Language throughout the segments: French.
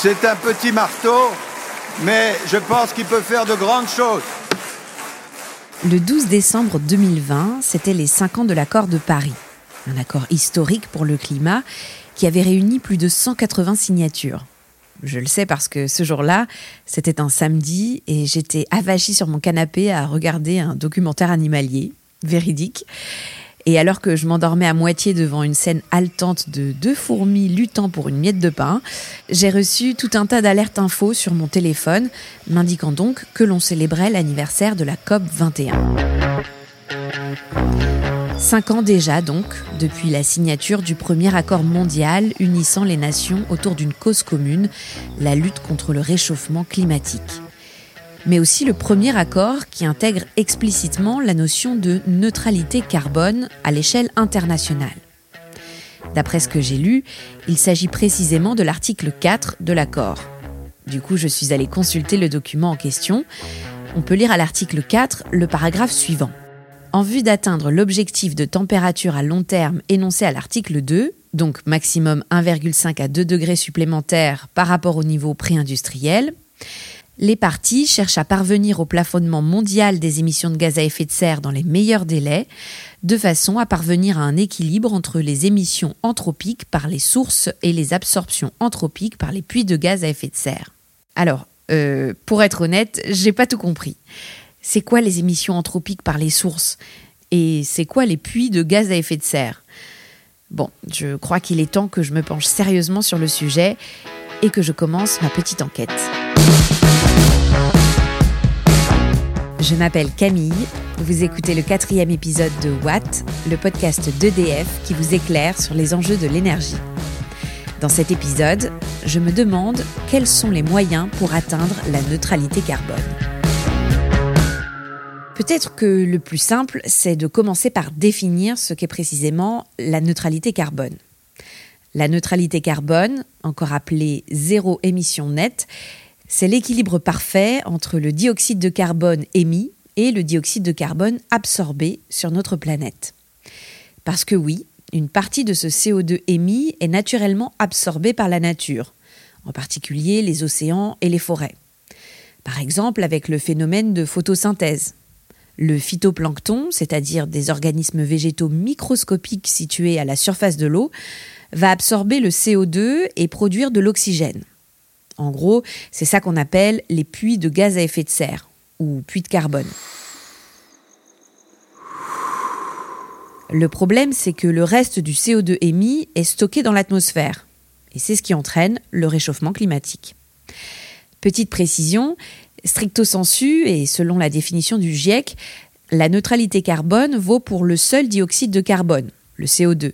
C'est un petit marteau, mais je pense qu'il peut faire de grandes choses. Le 12 décembre 2020, c'était les 5 ans de l'accord de Paris, un accord historique pour le climat qui avait réuni plus de 180 signatures. Je le sais parce que ce jour-là, c'était un samedi et j'étais avachie sur mon canapé à regarder un documentaire animalier, véridique. Et alors que je m'endormais à moitié devant une scène haletante de deux fourmis luttant pour une miette de pain, j'ai reçu tout un tas d'alertes infos sur mon téléphone, m'indiquant donc que l'on célébrait l'anniversaire de la COP 21. Cinq ans déjà donc, depuis la signature du premier accord mondial unissant les nations autour d'une cause commune, la lutte contre le réchauffement climatique mais aussi le premier accord qui intègre explicitement la notion de neutralité carbone à l'échelle internationale. D'après ce que j'ai lu, il s'agit précisément de l'article 4 de l'accord. Du coup, je suis allée consulter le document en question. On peut lire à l'article 4 le paragraphe suivant. En vue d'atteindre l'objectif de température à long terme énoncé à l'article 2, donc maximum 1,5 à 2 degrés supplémentaires par rapport au niveau pré-industriel, les parties cherchent à parvenir au plafonnement mondial des émissions de gaz à effet de serre dans les meilleurs délais, de façon à parvenir à un équilibre entre les émissions anthropiques par les sources et les absorptions anthropiques par les puits de gaz à effet de serre. Alors, euh, pour être honnête, j'ai pas tout compris. C'est quoi les émissions anthropiques par les sources? Et c'est quoi les puits de gaz à effet de serre? Bon, je crois qu'il est temps que je me penche sérieusement sur le sujet et que je commence ma petite enquête. Je m'appelle Camille, vous écoutez le quatrième épisode de Watt, le podcast d'EDF qui vous éclaire sur les enjeux de l'énergie. Dans cet épisode, je me demande quels sont les moyens pour atteindre la neutralité carbone. Peut-être que le plus simple, c'est de commencer par définir ce qu'est précisément la neutralité carbone. La neutralité carbone, encore appelée zéro émission nette, c'est l'équilibre parfait entre le dioxyde de carbone émis et le dioxyde de carbone absorbé sur notre planète. Parce que oui, une partie de ce CO2 émis est naturellement absorbée par la nature, en particulier les océans et les forêts. Par exemple avec le phénomène de photosynthèse. Le phytoplancton, c'est-à-dire des organismes végétaux microscopiques situés à la surface de l'eau, va absorber le CO2 et produire de l'oxygène. En gros, c'est ça qu'on appelle les puits de gaz à effet de serre, ou puits de carbone. Le problème, c'est que le reste du CO2 émis est stocké dans l'atmosphère. Et c'est ce qui entraîne le réchauffement climatique. Petite précision, stricto sensu, et selon la définition du GIEC, la neutralité carbone vaut pour le seul dioxyde de carbone, le CO2.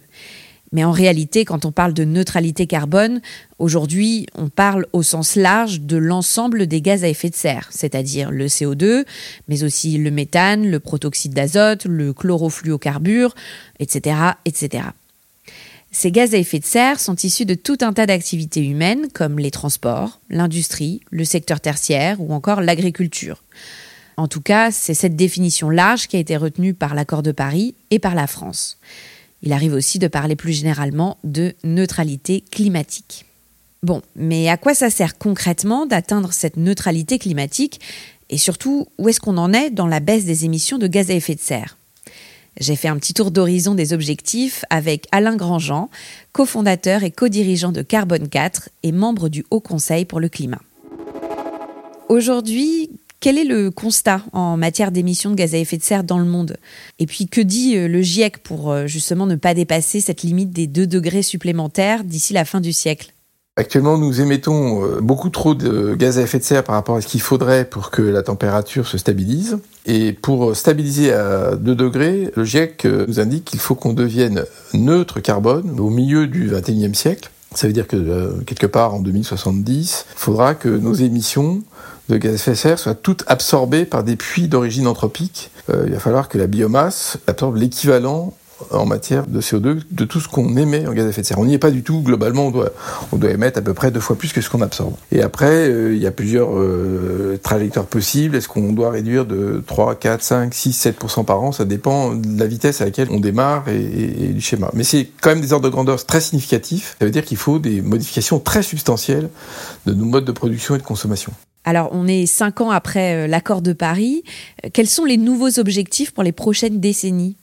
Mais en réalité, quand on parle de neutralité carbone, aujourd'hui, on parle au sens large de l'ensemble des gaz à effet de serre, c'est-à-dire le CO2, mais aussi le méthane, le protoxyde d'azote, le chlorofluocarbure, etc., etc. Ces gaz à effet de serre sont issus de tout un tas d'activités humaines comme les transports, l'industrie, le secteur tertiaire ou encore l'agriculture. En tout cas, c'est cette définition large qui a été retenue par l'accord de Paris et par la France. Il arrive aussi de parler plus généralement de neutralité climatique. Bon, mais à quoi ça sert concrètement d'atteindre cette neutralité climatique et surtout où est-ce qu'on en est dans la baisse des émissions de gaz à effet de serre? J'ai fait un petit tour d'horizon des objectifs avec Alain Grandjean, cofondateur et co-dirigeant de Carbone 4 et membre du Haut Conseil pour le climat. Aujourd'hui, quel est le constat en matière d'émissions de gaz à effet de serre dans le monde? Et puis que dit euh, le GIEC pour euh, justement ne pas dépasser cette limite des 2 degrés supplémentaires d'ici la fin du siècle? Actuellement, nous émettons euh, beaucoup trop de gaz à effet de serre par rapport à ce qu'il faudrait pour que la température se stabilise. Et pour stabiliser à 2 degrés, le GIEC nous indique qu'il faut qu'on devienne neutre carbone au milieu du 21e siècle. Ça veut dire que quelque part en 2070, il faudra que nos émissions de gaz à effet de serre soient toutes absorbées par des puits d'origine anthropique. Euh, il va falloir que la biomasse absorbe l'équivalent en matière de CO2 de tout ce qu'on émet en gaz à effet de serre. On n'y est pas du tout. Globalement, on doit, on doit émettre à peu près deux fois plus que ce qu'on absorbe. Et après, euh, il y a plusieurs euh, trajectoires possibles. Est-ce qu'on doit réduire de 3, 4, 5, 6, 7% par an? Ça dépend de la vitesse à laquelle on démarre et du schéma. Mais c'est quand même des ordres de grandeur très significatifs. Ça veut dire qu'il faut des modifications très substantielles de nos modes de production et de consommation. Alors, on est cinq ans après l'accord de Paris. Quels sont les nouveaux objectifs pour les prochaines décennies?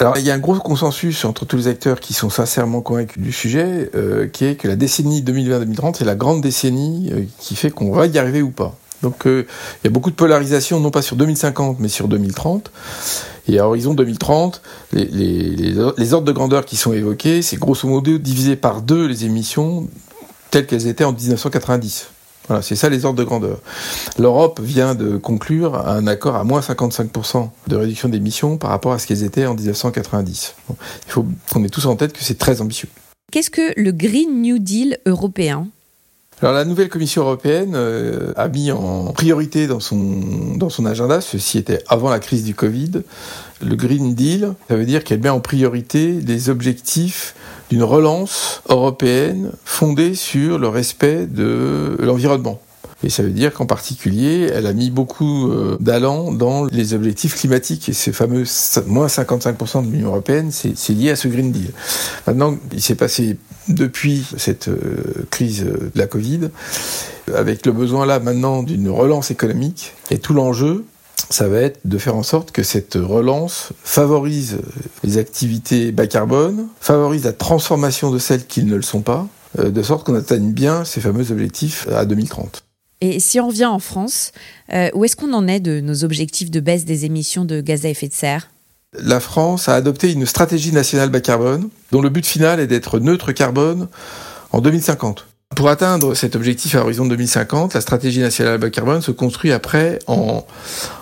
Alors, il y a un gros consensus entre tous les acteurs qui sont sincèrement convaincus du sujet, euh, qui est que la décennie 2020-2030 est la grande décennie euh, qui fait qu'on va y arriver ou pas. Donc, euh, il y a beaucoup de polarisation, non pas sur 2050, mais sur 2030. Et à horizon 2030, les, les, les ordres de grandeur qui sont évoqués, c'est grosso modo diviser par deux les émissions telles qu'elles étaient en 1990. Voilà, c'est ça les ordres de grandeur. L'Europe vient de conclure un accord à moins 55% de réduction d'émissions par rapport à ce qu'elles étaient en 1990. il faut qu'on ait tous en tête que c'est très ambitieux. Qu'est-ce que le Green New Deal européen? Alors la nouvelle Commission européenne euh, a mis en priorité dans son, dans son agenda, ceci était avant la crise du Covid, le Green Deal. Ça veut dire qu'elle met en priorité les objectifs d'une relance européenne fondée sur le respect de l'environnement. Et ça veut dire qu'en particulier, elle a mis beaucoup euh, d'allant dans les objectifs climatiques. Et ces fameux moins 55% de l'Union européenne, c'est lié à ce Green Deal. Maintenant, il s'est passé depuis cette euh, crise de la Covid, avec le besoin là maintenant d'une relance économique. Et tout l'enjeu, ça va être de faire en sorte que cette relance favorise les activités bas carbone, favorise la transformation de celles qui ne le sont pas, euh, de sorte qu'on atteigne bien ces fameux objectifs à 2030. Et si on revient en France, euh, où est-ce qu'on en est de nos objectifs de baisse des émissions de gaz à effet de serre? La France a adopté une stratégie nationale bas carbone dont le but final est d'être neutre carbone en 2050. Pour atteindre cet objectif à horizon 2050, la stratégie nationale bas carbone se construit après en,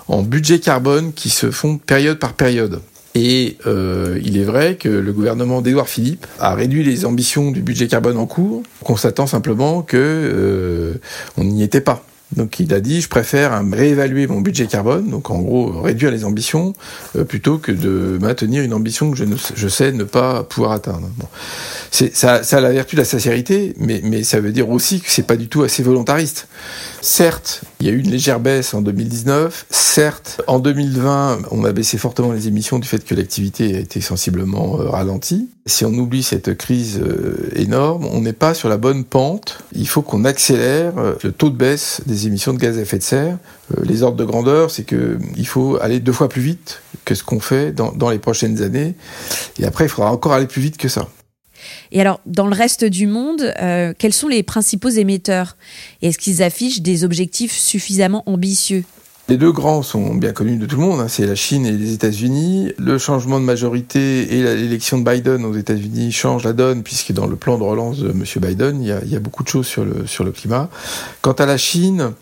en budget carbone qui se font période par période. Et euh, il est vrai que le gouvernement d'Édouard Philippe a réduit les ambitions du budget carbone en cours, constatant simplement que euh, on n'y était pas. Donc il a dit, je préfère réévaluer mon budget carbone, donc en gros réduire les ambitions, euh, plutôt que de maintenir une ambition que je, sais ne pas pouvoir atteindre. Bon. Ça, a la vertu de la sincérité, mais, ça veut dire aussi que c'est pas du tout assez volontariste. Certes, il y a eu une légère baisse en 2019. Certes, en 2020, on a baissé fortement les émissions du fait que l'activité a été sensiblement euh, ralentie. Si on oublie cette crise euh, énorme, on n'est pas sur la bonne pente. Il faut qu'on accélère le taux de baisse des émissions de gaz à effet de serre. Les ordres de grandeur, c'est que il faut aller deux fois plus vite que ce qu'on fait dans, dans les prochaines années. Et après, il faudra encore aller plus vite que ça. Et alors, dans le reste du monde, euh, quels sont les principaux émetteurs? Est-ce qu'ils affichent des objectifs suffisamment ambitieux? Les deux grands sont bien connus de tout le monde, hein. c'est la Chine et les États-Unis. Le changement de majorité et l'élection de Biden aux États-Unis changent la donne, puisque dans le plan de relance de M. Biden, il y a, il y a beaucoup de choses sur le, sur le climat. Quant à la Chine,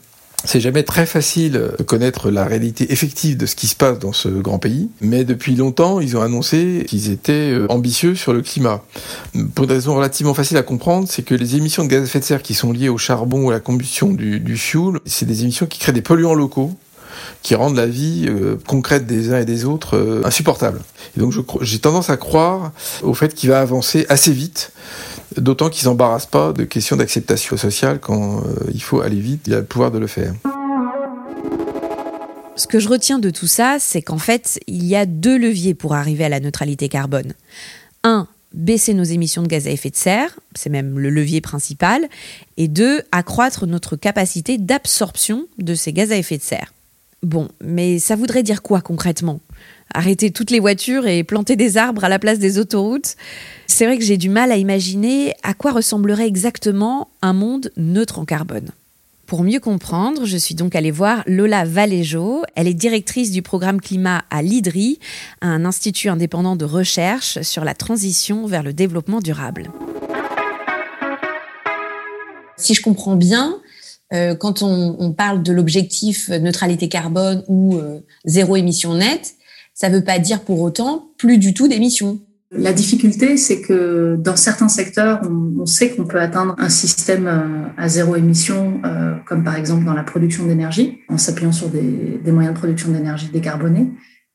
c'est jamais très facile de connaître la réalité effective de ce qui se passe dans ce grand pays, mais depuis longtemps, ils ont annoncé qu'ils étaient euh, ambitieux sur le climat. Pour une raison relativement facile à comprendre, c'est que les émissions de gaz à effet de serre qui sont liées au charbon ou à la combustion du, du fuel, c'est des émissions qui créent des polluants locaux qui rendent la vie euh, concrète des uns et des autres euh, insupportable. Donc j'ai tendance à croire au fait qu'il va avancer assez vite, d'autant qu'ils s'embarrassent pas de questions d'acceptation sociale quand euh, il faut aller vite, il a le pouvoir de le faire. Ce que je retiens de tout ça, c'est qu'en fait, il y a deux leviers pour arriver à la neutralité carbone. Un, baisser nos émissions de gaz à effet de serre, c'est même le levier principal, et deux, accroître notre capacité d'absorption de ces gaz à effet de serre. Bon, mais ça voudrait dire quoi concrètement? Arrêter toutes les voitures et planter des arbres à la place des autoroutes? C'est vrai que j'ai du mal à imaginer à quoi ressemblerait exactement un monde neutre en carbone. Pour mieux comprendre, je suis donc allée voir Lola Valéjo. Elle est directrice du programme climat à l'IDRI, un institut indépendant de recherche sur la transition vers le développement durable. Si je comprends bien, quand on, parle de l'objectif neutralité carbone ou euh, zéro émission nette, ça ne veut pas dire pour autant plus du tout d'émissions. La difficulté, c'est que dans certains secteurs, on, sait qu'on peut atteindre un système euh, à zéro émission, comme par exemple dans la production d'énergie, en s'appuyant sur des, moyens de production d'énergie décarbonés.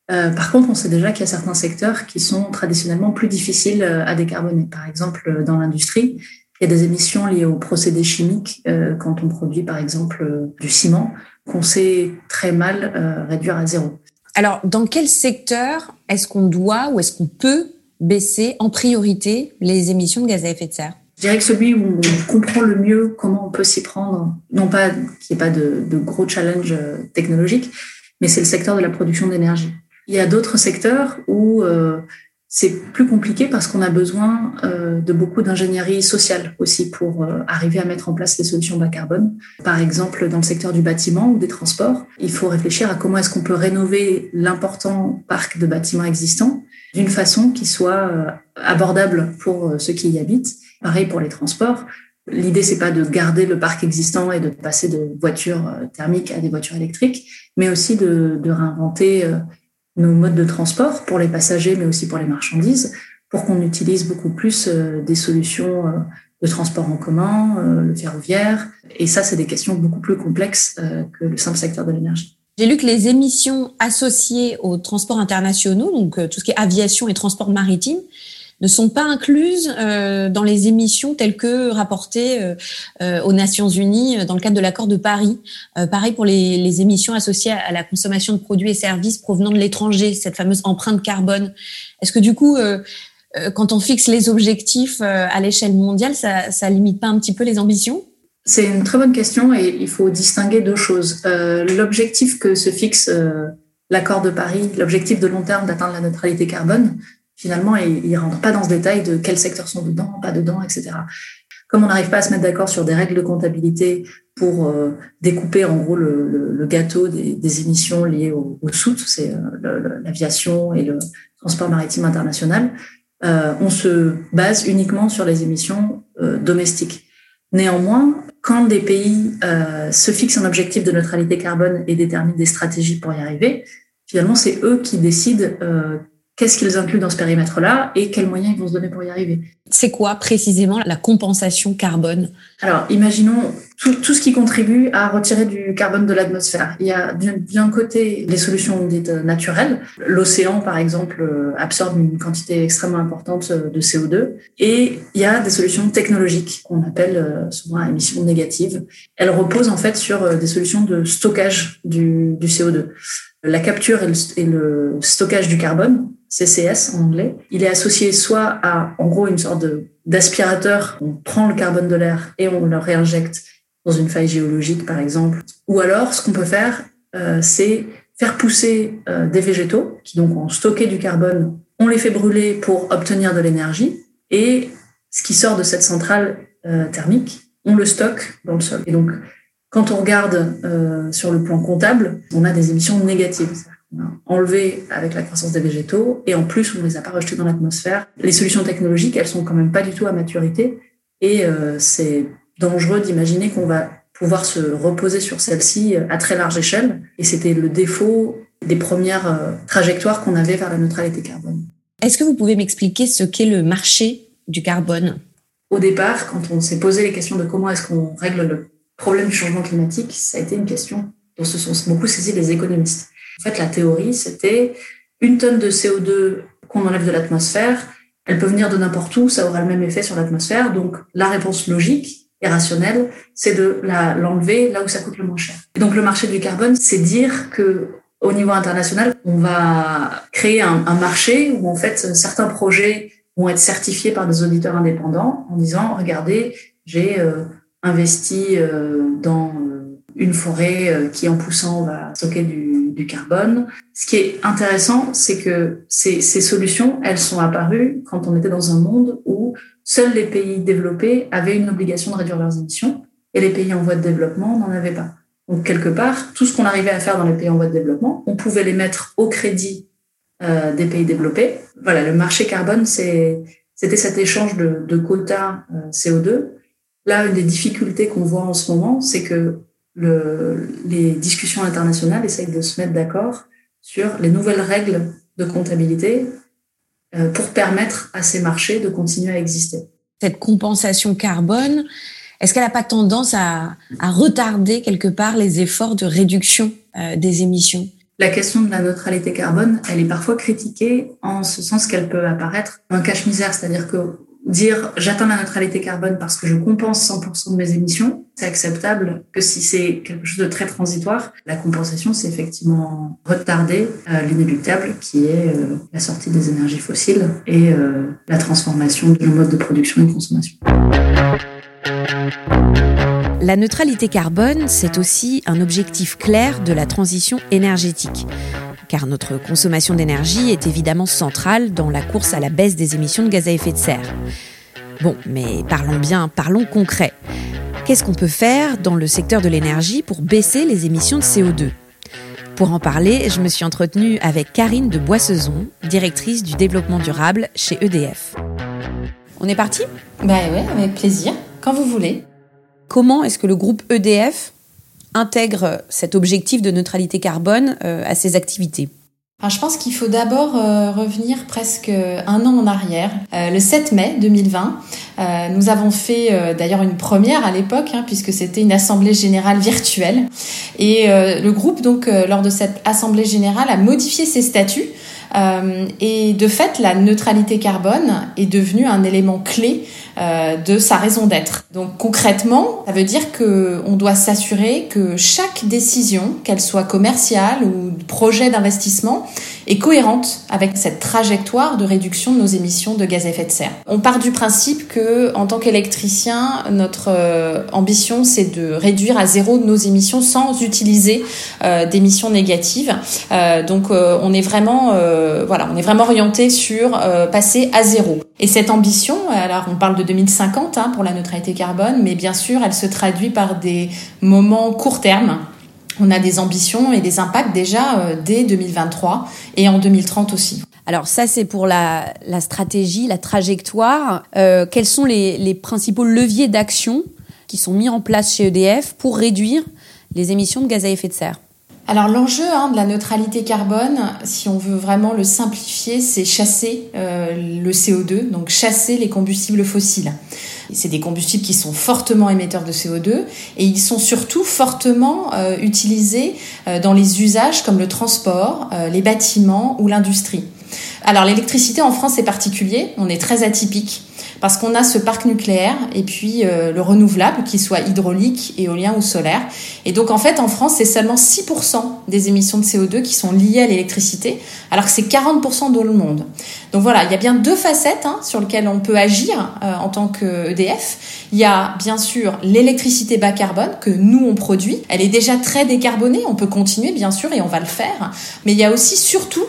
par contre, on sait déjà qu'il y a certains secteurs qui sont traditionnellement plus difficiles à décarboner. Par exemple, dans l'industrie, il y a des émissions liées aux procédés chimiques quand on produit, par exemple, du ciment, qu'on sait très mal réduire à zéro. Alors, dans quel secteur est-ce qu'on doit ou est-ce qu'on peut baisser en priorité les émissions de gaz à effet de serre? Je dirais que celui où on comprend le mieux comment on peut s'y prendre, non pas qu'il n'y ait pas de, gros challenges euh, technologiques, mais c'est le secteur de la production d'énergie. Il y a d'autres secteurs où euh, c'est plus compliqué parce qu'on a besoin euh, de beaucoup d'ingénierie sociale aussi pour arriver à mettre en place des solutions bas carbone. Par exemple, dans le secteur du bâtiment ou des transports, il faut réfléchir à comment est-ce qu'on peut rénover l'important parc de bâtiments existants d'une façon qui soit abordable pour ceux qui y habitent Pareil pour les transports. L'idée, c'est pas de garder le parc existant et de passer de voitures euh, thermiques à des voitures électriques, mais aussi de, réinventer euh, nos modes de transport pour les passagers, mais aussi pour les marchandises, pour qu'on utilise beaucoup plus euh, des solutions de transport en commun, le ferroviaire. Et ça, c'est des questions beaucoup plus complexes que le simple secteur de l'énergie. J'ai lu que les émissions associées aux transports internationaux, donc tout ce qui est aviation et transport maritime, ne sont pas incluses euh, dans les émissions telles que rapportées euh, euh, aux Nations Unies dans le cadre de l'accord de Paris. pareil pour les, les, émissions associées à la consommation de produits et services provenant de l'étranger, cette fameuse empreinte carbone. Est-ce que du coup, quand on fixe les objectifs à l'échelle mondiale, ça, ça limite pas un petit peu les ambitions? C'est une très bonne question et il faut distinguer deux choses. L'objectif que se fixe l'accord de Paris, l'objectif de long terme d'atteindre la neutralité carbone, finalement, il ne rentre pas dans ce détail de quels secteurs sont dedans, pas dedans, etc. Comme on n'arrive pas à se mettre d'accord sur des règles de comptabilité pour euh, découper en gros le, gâteau des, émissions liées au, au c'est euh, l'aviation et le transport maritime international, euh, on se base uniquement sur les émissions domestiques. Néanmoins, quand des pays se fixent un objectif de neutralité carbone et déterminent des stratégies pour y arriver, finalement, c'est eux qui décident qu'est-ce qu'ils incluent dans ce périmètre-là et quels moyens ils vont se donner pour y arriver. C'est quoi précisément la compensation carbone? Alors, imaginons tout, ce qui contribue à retirer du carbone de l'atmosphère. Il y a d'un côté les solutions dites naturelles. L'océan, par exemple, euh, absorbe une quantité extrêmement importante euh, de CO2. Et il y a des solutions technologiques qu'on appelle euh, souvent émissions négatives. Elles reposent en fait sur des solutions de stockage du, du CO2. La capture et le stockage du carbone CCS en anglais. Il est associé soit à, en gros, une sorte d'aspirateur. On prend le carbone de l'air et on le réinjecte dans une faille géologique, par exemple. Ou alors, ce qu'on peut faire, euh, c'est faire pousser euh, des végétaux qui donc ont stocké du carbone. On les fait brûler pour obtenir de l'énergie et ce qui sort de cette centrale euh, thermique, on le stocke dans le sol. Et donc, quand on regarde sur le plan comptable, on a des émissions négatives enlevé avec la croissance des végétaux et en plus on ne les a pas rejetés dans l'atmosphère. Les solutions technologiques, elles sont quand même pas du tout à maturité et euh, c'est dangereux d'imaginer qu'on va pouvoir se reposer sur celle-ci à très large échelle et c'était le défaut des premières euh, trajectoires qu'on avait vers la neutralité carbone. Est-ce que vous pouvez m'expliquer ce qu'est le marché du carbone? Au départ, quand on s'est posé les questions de comment est-ce qu'on règle le problème du changement climatique, ça a été une question dont se sont beaucoup saisis les économistes. En fait, la théorie, c'était une tonne de CO2 qu'on enlève de l'atmosphère, elle peut venir de n'importe où, ça aura le même effet sur l'atmosphère. Donc, la réponse logique et rationnelle, c'est de l'enlever là où ça coûte le moins cher. Et donc, le marché du carbone, c'est dire que au niveau international, on va créer un, marché où en fait certains projets vont être certifiés par des auditeurs indépendants en disant regardez, j'ai euh, investi euh, dans euh, une forêt qui en poussant va stocker du du carbone. Ce qui est intéressant, c'est que ces, solutions, elles sont apparues quand on était dans un monde où seuls les pays développés avaient une obligation de réduire leurs émissions et les pays en voie de développement n'en avaient pas. Donc, quelque part, tout ce qu'on arrivait à faire dans les pays en voie de développement, on pouvait les mettre au crédit euh, des pays développés. Voilà, le marché carbone, c'était cet échange de, de quotas euh, CO2. Là, une des difficultés qu'on voit en ce moment, c'est que le, les discussions internationales essayent de se mettre d'accord sur les nouvelles règles de comptabilité euh, pour permettre à ces marchés de continuer à exister. Cette compensation carbone, est-ce qu'elle n'a pas tendance à, à, retarder quelque part les efforts de réduction euh, des émissions? La question de la neutralité carbone, elle est parfois critiquée en ce sens qu'elle peut apparaître un cache-misère, c'est-à-dire que dire j'atteins la neutralité carbone parce que je compense 100% de mes émissions, c'est acceptable que si c'est quelque chose de très transitoire, la compensation, c'est effectivement retarder euh, l'inéluctable qui est euh, la sortie des énergies fossiles et euh, la transformation de nos modes de production et de consommation. La neutralité carbone, c'est aussi un objectif clair de la transition énergétique car notre consommation d'énergie est évidemment centrale dans la course à la baisse des émissions de gaz à effet de serre. Bon, mais parlons bien, parlons concret. Qu'est-ce qu'on peut faire dans le secteur de l'énergie pour baisser les émissions de CO2 Pour en parler, je me suis entretenue avec Karine de Boissezon, directrice du développement durable chez EDF. On est parti? Bah ouais, avec plaisir, quand vous voulez. Comment est-ce que le groupe EDF intègre cet objectif de neutralité carbone euh, à ses activités? Je pense qu'il faut d'abord euh, revenir presque un an en arrière. Euh, le 7 mai 2020, nous avons fait d'ailleurs une première à l'époque, hein, puisque c'était une assemblée générale virtuelle. Et le groupe, donc, lors de cette assemblée générale, a modifié ses statuts. Et de fait, la neutralité carbone est devenue un élément clé euh, de sa raison d'être. Donc concrètement, ça veut dire que on doit s'assurer que chaque décision, qu'elle soit commerciale ou projet d'investissement, est cohérente avec cette trajectoire de réduction de nos émissions de gaz à effet de serre. On part du principe que, en tant qu'électricien, notre euh, ambition, c'est de réduire à zéro nos émissions sans utiliser euh, d'émissions négatives. Euh, donc, on est vraiment, voilà, on est vraiment orienté sur passer à zéro. Et cette ambition, alors on parle de 2050 hein, pour la neutralité carbone, mais bien sûr, elle se traduit par des moments court terme on a des ambitions et des impacts déjà euh, dès 2023 et en 2030 aussi. Alors ça, c'est pour la, stratégie, la trajectoire. Euh, quels sont les, principaux leviers d'action qui sont mis en place chez EDF pour réduire les émissions de gaz à effet de serre? Alors l'enjeu hein, de la neutralité carbone, si on veut vraiment le simplifier, c'est chasser euh, le CO2, donc chasser les combustibles fossiles. C'est des combustibles qui sont fortement émetteurs de CO2 et ils sont surtout fortement euh, utilisés euh, dans les usages comme le transport, les bâtiments ou l'industrie. Alors l'électricité en France est particulier, on est très atypique parce qu'on a ce parc nucléaire et puis le renouvelable, qu'il soit hydraulique, éolien ou solaire. Et donc en fait en France c'est seulement 6% des émissions de CO2 qui sont liées à l'électricité, alors que c'est 40% dans le monde. Donc voilà, il y a bien deux facettes hein, sur lesquelles on peut agir en tant que EDF. Il y a bien sûr l'électricité bas carbone que nous on produit. Elle est déjà très décarbonée, on peut continuer bien sûr et on va le faire. Mais il y a aussi surtout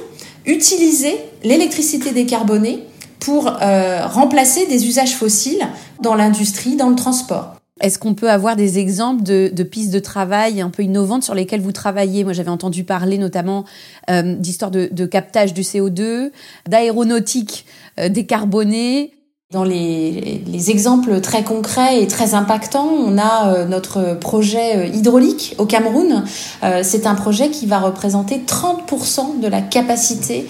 utiliser l'électricité décarbonée pour euh, remplacer des usages fossiles dans l'industrie, dans le transport. Est-ce qu'on peut avoir des exemples de, pistes de travail un peu innovantes sur lesquelles vous travaillez? Moi, j'avais entendu parler notamment euh, d'histoires de, captage du CO2, d'aéronautique euh, décarbonée. Dans les, les, exemples très concrets et très impactants, on a euh, notre projet euh, hydraulique au Cameroun. Euh, c'est un projet qui va représenter 30% de la capacité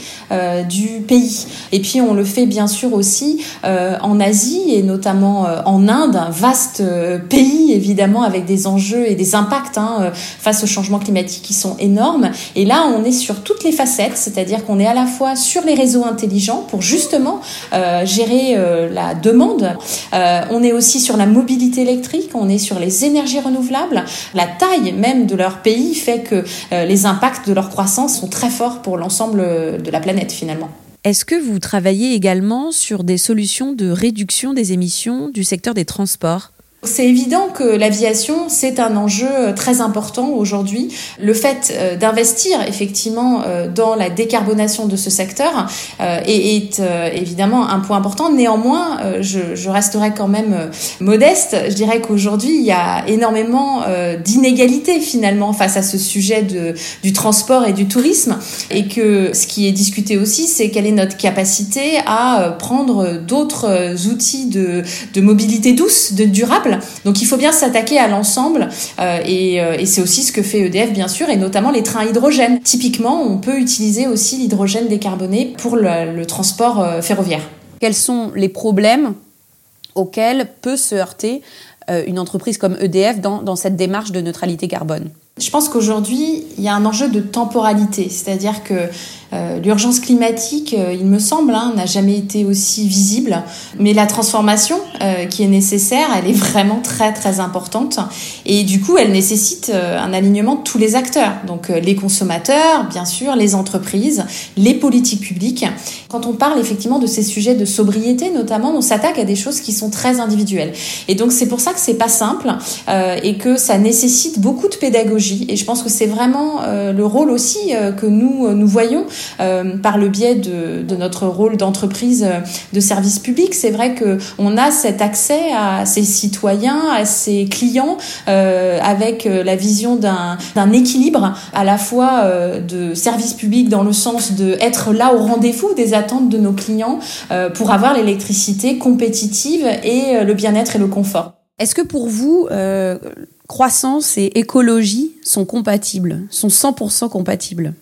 du pays. Et puis on le fait bien sûr aussi en Asie et notamment en Inde, un vaste pays évidemment avec des enjeux et des impacts hein, face au changement climatique qui sont énormes. Et là, on est sur toutes les facettes, c'est-à-dire qu'on est à la fois sur les réseaux intelligents pour justement gérer la demande. Euh, on est aussi sur la mobilité électrique, on est sur les énergies renouvelables. La taille même de leur pays fait que euh, les impacts de leur croissance sont très forts pour l'ensemble de la planète finalement. Est-ce que vous travaillez également sur des solutions de réduction des émissions du secteur des transports? C'est évident que l'aviation, c'est un enjeu euh, très important aujourd'hui. Le fait euh, d'investir effectivement euh, dans la décarbonation de ce secteur est, évidemment un point important. Néanmoins, je, resterai quand même modeste. Je dirais qu'aujourd'hui, il y a énormément d'inégalités finalement face à ce sujet de, du transport et du tourisme. Et que ce qui est discuté aussi, c'est quelle est notre capacité à prendre d'autres outils de, de mobilité douce, de durable donc il faut bien s'attaquer à l'ensemble euh, euh, et, c'est aussi ce que fait EDF bien sûr et notamment les trains hydrogène. Typiquement, on peut utiliser aussi l'hydrogène décarboné pour le, transport euh, ferroviaire. Quels sont les problèmes auxquels peut se heurter une entreprise comme EDF dans cette démarche de neutralité carbone? Je pense qu'aujourd'hui, il y a un enjeu de temporalité, c'est-à-dire que euh, l'urgence climatique, euh, il me semble, hein, n'a jamais été aussi visible. Mais la transformation euh, qui est nécessaire, elle est vraiment très très importante. Et du coup, elle nécessite un alignement de tous les acteurs. Donc les consommateurs, bien sûr, les entreprises, les politiques publiques. Quand on parle effectivement de ces sujets de sobriété, notamment, on s'attaque à des choses qui sont très individuelles. Et donc c'est pour ça que c'est pas simple et que ça nécessite beaucoup de pédagogie. Et je pense que c'est vraiment le rôle aussi que nous nous voyons euh, par le biais de, de notre rôle d'entreprise euh, de service public. C'est vrai que on a cet accès à ces citoyens, à ces clients, euh, avec euh, la vision d'un équilibre à la fois de service public dans le sens de être là au rendez-vous des attentes de nos clients pour avoir l'électricité compétitive et le bien-être et le confort. Est-ce que pour vous, croissance et écologie sont compatibles, sont 100% compatibles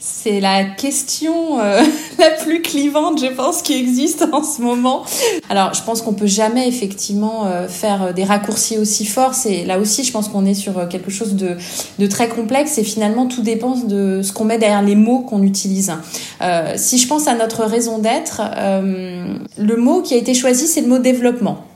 c'est la question euh, la plus clivante, je pense, qui existe en ce moment. Alors, je pense qu'on peut jamais effectivement euh, faire des raccourcis aussi forts. Là aussi, je pense qu'on est sur euh, quelque chose de, très complexe et finalement tout dépend de ce qu'on met derrière les mots qu'on utilise. si je pense à notre raison d'être, le mot qui a été choisi, c'est le mot développement.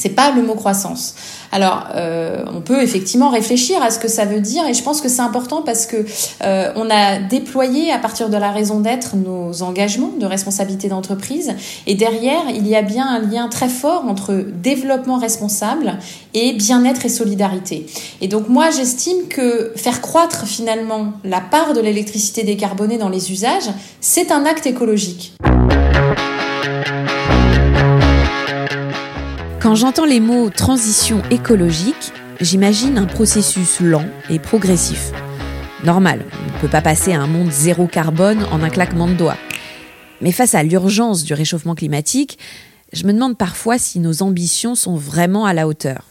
C'est pas le mot croissance. Alors, euh, on peut effectivement réfléchir à ce que ça veut dire, et je pense que c'est important parce que euh, on a déployé à partir de la raison d'être nos engagements de responsabilité d'entreprise, et derrière, il y a bien un lien très fort entre développement responsable et bien-être et solidarité. Et donc moi, j'estime que faire croître finalement la part de l'électricité décarbonée dans les usages, c'est un acte écologique. Quand j'entends les mots transition écologique, j'imagine un processus lent et progressif. Normal, on ne peut pas passer à un monde zéro carbone en un claquement de doigts. Mais face à l'urgence du réchauffement climatique, je me demande parfois si nos ambitions sont vraiment à la hauteur.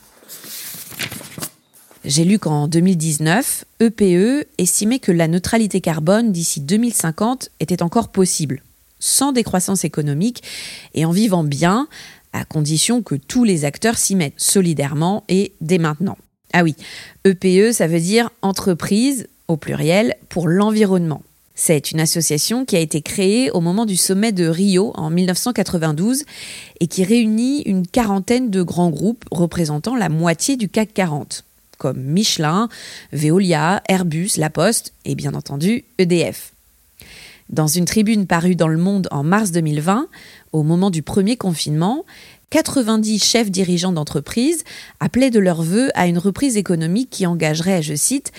J'ai lu qu'en 2019, EPE estimait que la neutralité carbone d'ici 2050 était encore possible, sans décroissance économique et en vivant bien, à condition que tous les acteurs s'y mettent solidairement et dès maintenant. Ah oui, EPE, e, ça veut dire entreprise, au pluriel, pour l'environnement. C'est une association qui a été créée au moment du sommet de Rio en 1992 et qui réunit une quarantaine de grands groupes représentant la moitié du CAC 40, comme Michelin, Veolia, Airbus, La Poste et bien entendu EDF. Dans une tribune parue dans Le Monde en mars 2020, au moment du premier confinement, 90 chefs dirigeants d'entreprise appelaient de leur vœu à une reprise économique qui engagerait, je cite,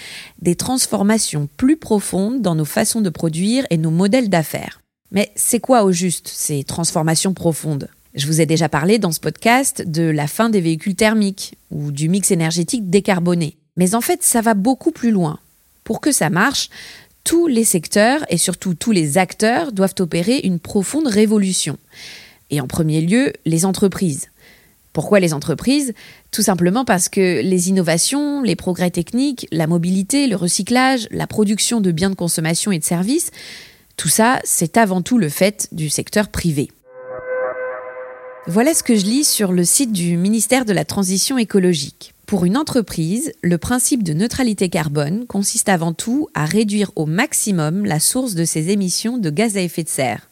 des transformations plus profondes dans nos façons de produire et nos modèles d'affaires. Mais c'est quoi au juste ces transformations profondes? Je vous ai déjà parlé dans ce podcast de la fin des véhicules thermiques ou du mix énergétique décarboné. Mais en fait, ça va beaucoup plus loin. Pour que ça marche, tous les secteurs et surtout tous les acteurs doivent opérer une profonde révolution. Et en premier lieu, les entreprises. Pourquoi les entreprises? Tout simplement parce que les innovations, les progrès techniques, la mobilité, le recyclage, la production de biens de consommation et de services, tout ça, c'est avant tout le fait du secteur privé. Voilà ce que je lis sur le site du ministère de la Transition écologique. Pour une entreprise, le principe de neutralité carbone consiste avant tout à réduire au maximum la source de ses émissions de gaz à effet de serre,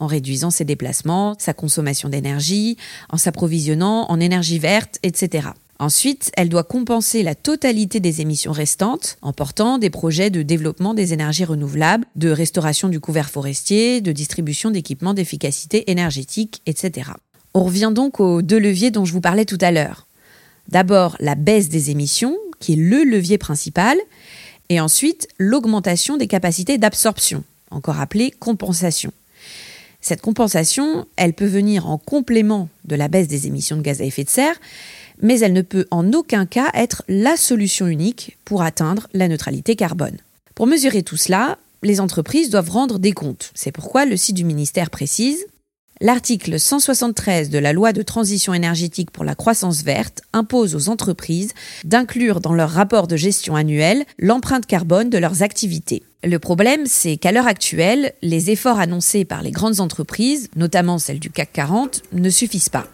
en réduisant ses déplacements, sa consommation d'énergie, en s'approvisionnant en énergie verte, etc. Ensuite, elle doit compenser la totalité des émissions restantes en portant des projets de développement des énergies renouvelables, de restauration du couvert forestier, de distribution d'équipements d'efficacité énergétique, etc. On revient donc aux deux leviers dont je vous parlais tout à l'heure. D'abord la baisse des émissions, qui est le levier principal, et ensuite l'augmentation des capacités d'absorption, encore appelée compensation. Cette compensation, elle peut venir en complément de la baisse des émissions de gaz à effet de serre, mais elle ne peut en aucun cas être la solution unique pour atteindre la neutralité carbone. Pour mesurer tout cela, les entreprises doivent rendre des comptes. C'est pourquoi le site du ministère précise L'article 173 de la loi de transition énergétique pour la croissance verte impose aux entreprises d'inclure dans leur rapport de gestion annuel l'empreinte carbone de leurs activités. Le problème, c'est qu'à l'heure actuelle, les efforts annoncés par les grandes entreprises, notamment celles du CAC 40, ne suffisent pas.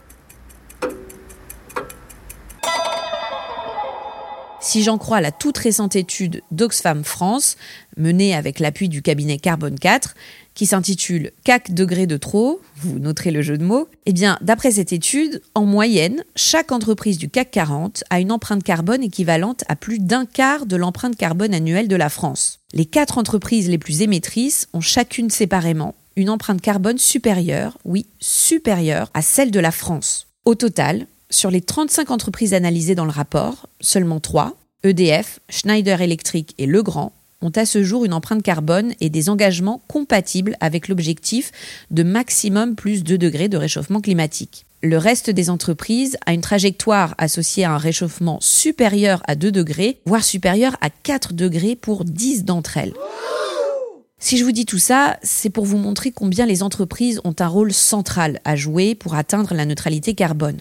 Si j'en crois la toute récente étude d'Oxfam France, menée avec l'appui du cabinet Carbone 4, qui s'intitule 4 degrés de trop, vous noterez le jeu de mots, eh bien, d'après cette étude, en moyenne, chaque entreprise du CAC 40 a une empreinte carbone équivalente à plus d'un quart de l'empreinte carbone annuelle de la France. Les quatre entreprises les plus émettrices ont chacune séparément une empreinte carbone supérieure, oui, supérieure à celle de la France. Au total, sur les 35 entreprises analysées dans le rapport, seulement 3, EDF, Schneider Electric et Legrand, ont à ce jour une empreinte carbone et des engagements compatibles avec l'objectif de maximum plus 2 degrés de réchauffement climatique. Le reste des entreprises a une trajectoire associée à un réchauffement supérieur à 2 degrés, voire supérieur à 4 degrés pour 10 d'entre elles. Si je vous dis tout ça, c'est pour vous montrer combien les entreprises ont un rôle central à jouer pour atteindre la neutralité carbone.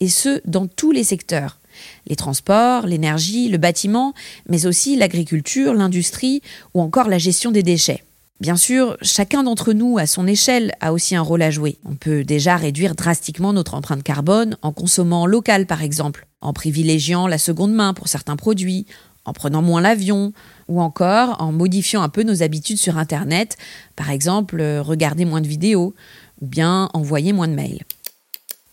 Et ce, dans tous les secteurs les transports, l'énergie, le bâtiment, mais aussi l'agriculture, l'industrie ou encore la gestion des déchets. Bien sûr, chacun d'entre nous, à son échelle, a aussi un rôle à jouer. On peut déjà réduire drastiquement notre empreinte carbone en consommant local, par exemple, en privilégiant la seconde main pour certains produits, en prenant moins l'avion, ou encore en modifiant un peu nos habitudes sur Internet, par exemple regarder moins de vidéos, ou bien envoyer moins de mails.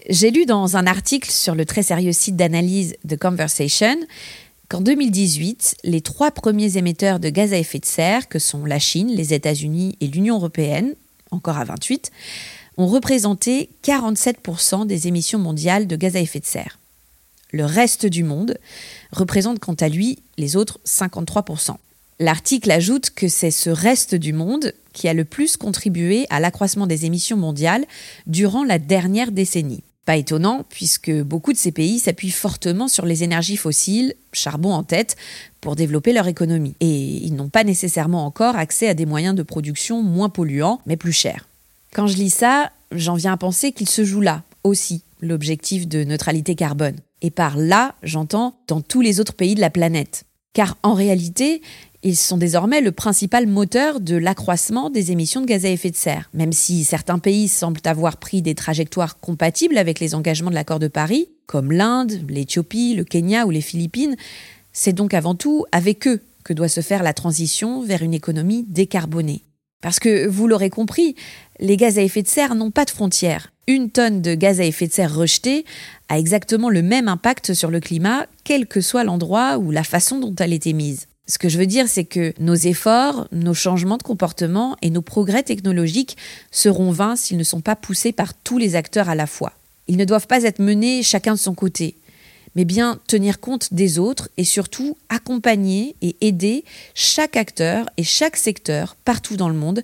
J'ai lu dans un article sur le très sérieux site d'analyse The Conversation qu'en 2018, les trois premiers émetteurs de gaz à effet de serre, que sont la Chine, les États-Unis et l'Union européenne, encore à 28, ont représenté 47% des émissions mondiales de gaz à effet de serre. Le reste du monde représente quant à lui les autres 53%. L'article ajoute que c'est ce reste du monde qui a le plus contribué à l'accroissement des émissions mondiales durant la dernière décennie. Pas étonnant, puisque beaucoup de ces pays s'appuient fortement sur les énergies fossiles, charbon en tête, pour développer leur économie. Et ils n'ont pas nécessairement encore accès à des moyens de production moins polluants, mais plus chers. Quand je lis ça, j'en viens à penser qu'il se joue là aussi, l'objectif de neutralité carbone. Et par là, j'entends dans tous les autres pays de la planète. Car en réalité, ils sont désormais le principal moteur de l'accroissement des émissions de gaz à effet de serre. Même si certains pays semblent avoir pris des trajectoires compatibles avec les engagements de l'accord de Paris, comme l'Inde, l'Éthiopie, le Kenya ou les Philippines, c'est donc avant tout avec eux que doit se faire la transition vers une économie décarbonée. Parce que, vous l'aurez compris, les gaz à effet de serre n'ont pas de frontières. Une tonne de gaz à effet de serre rejetée a exactement le même impact sur le climat, quel que soit l'endroit ou la façon dont elle est émise. Ce que je veux dire, c'est que nos efforts, nos changements de comportement et nos progrès technologiques seront vains s'ils ne sont pas poussés par tous les acteurs à la fois. Ils ne doivent pas être menés chacun de son côté, mais bien tenir compte des autres et surtout accompagner et aider chaque acteur et chaque secteur partout dans le monde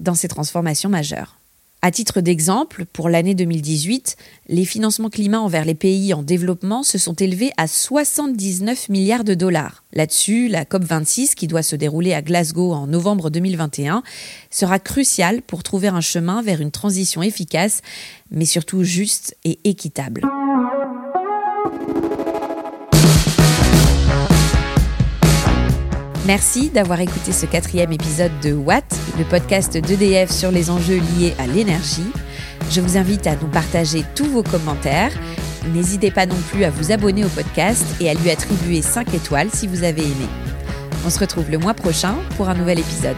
dans ces transformations majeures. À titre d'exemple, pour l'année 2018, les financements climat envers les pays en développement se sont élevés à 79 milliards de dollars. Là-dessus, la COP26, qui doit se dérouler à Glasgow en novembre 2021, sera cruciale pour trouver un chemin vers une transition efficace, mais surtout juste et équitable. Merci d'avoir écouté ce quatrième épisode de Watt, le podcast d'EDF sur les enjeux liés à l'énergie. Je vous invite à nous partager tous vos commentaires. N'hésitez pas non plus à vous abonner au podcast et à lui attribuer 5 étoiles si vous avez aimé. On se retrouve le mois prochain pour un nouvel épisode.